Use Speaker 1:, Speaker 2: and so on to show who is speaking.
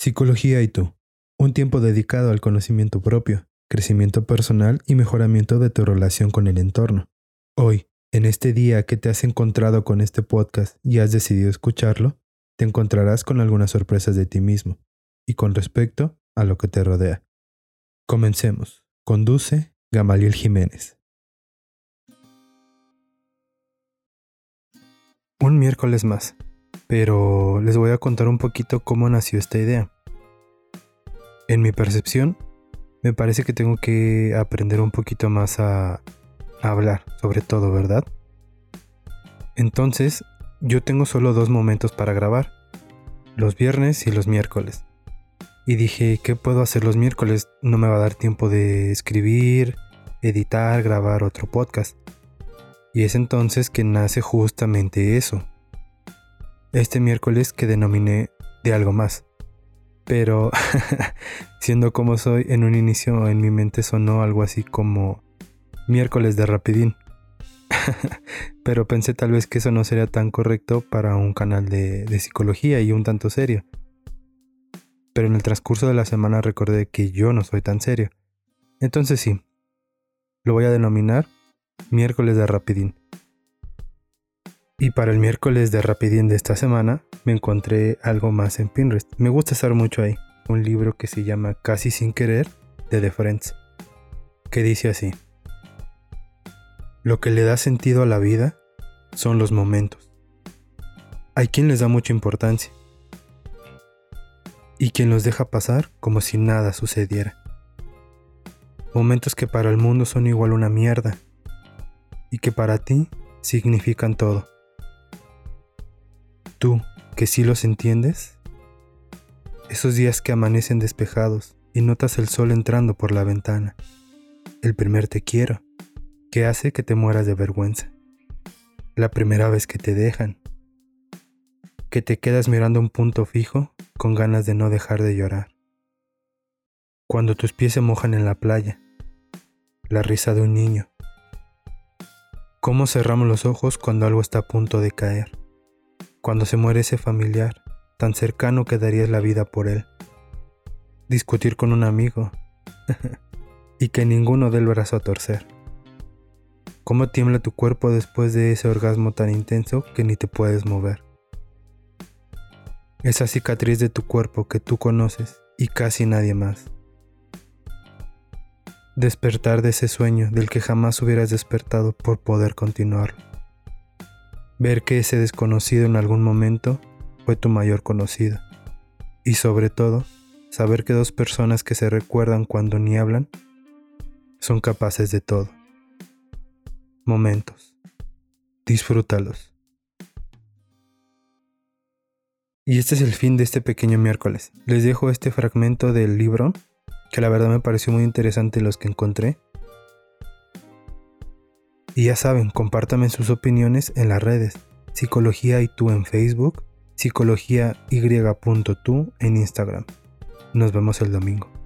Speaker 1: Psicología y tú. Un tiempo dedicado al conocimiento propio, crecimiento personal y mejoramiento de tu relación con el entorno. Hoy, en este día que te has encontrado con este podcast y has decidido escucharlo, te encontrarás con algunas sorpresas de ti mismo y con respecto a lo que te rodea. Comencemos. Conduce Gamaliel Jiménez. Un miércoles más, pero les voy a contar un poquito cómo nació esta idea. En mi percepción, me parece que tengo que aprender un poquito más a, hablar, sobre todo, ¿verdad? Entonces, yo tengo solo dos momentos para grabar, los viernes y los miércoles. Y dije, ¿qué puedo hacer los miércoles? No me va a dar tiempo de escribir, editar, grabar otro podcast. Y es entonces que nace justamente eso. Este miércoles que denominé de algo más. Pero siendo como soy, en un inicio en mi mente sonó algo así como miércoles de rapidín. Pero pensé tal vez que eso no sería tan correcto para un canal de, de psicología y un tanto serio. Pero en el transcurso de la semana recordé que yo no soy tan serio. Entonces sí, lo voy a denominar miércoles de Rapidín. Y para el miércoles de Rapidín de esta semana me encontré algo más en Pinterest. Me gusta estar mucho ahí. Un libro que se llama Casi sin querer de The Friends. Que dice así. Lo que le da sentido a la vida son los momentos. Hay quien les da mucha importancia. Y quien los deja pasar como si nada sucediera. Momentos que para el mundo son igual una mierda y que para ti significan todo. Tú, que sí los entiendes, esos días que amanecen despejados y notas el sol entrando por la ventana, el primer te quiero, que hace que te mueras de vergüenza, la primera vez que te dejan, que te quedas mirando un punto fijo con ganas de no dejar de llorar, cuando tus pies se mojan en la playa, la risa de un niño, ¿Cómo cerramos los ojos cuando algo está a punto de caer? Cuando se muere ese familiar, tan cercano que darías la vida por él. Discutir con un amigo y que ninguno dé el brazo a torcer. ¿Cómo tiembla tu cuerpo después de ese orgasmo tan intenso que ni te puedes mover? Esa cicatriz de tu cuerpo que tú conoces y casi nadie más despertar de ese sueño del que jamás hubieras despertado por poder continuarlo. Ver que ese desconocido en algún momento fue tu mayor conocido. Y sobre todo, saber que dos personas que se recuerdan cuando ni hablan son capaces de todo. Momentos. Disfrútalos. Y este es el fin de este pequeño miércoles. Les dejo este fragmento del libro que la verdad me pareció muy interesante los que encontré. Y ya saben, compártanme sus opiniones en las redes. Psicología y tú en Facebook, psicología y.tú en Instagram. Nos vemos el domingo.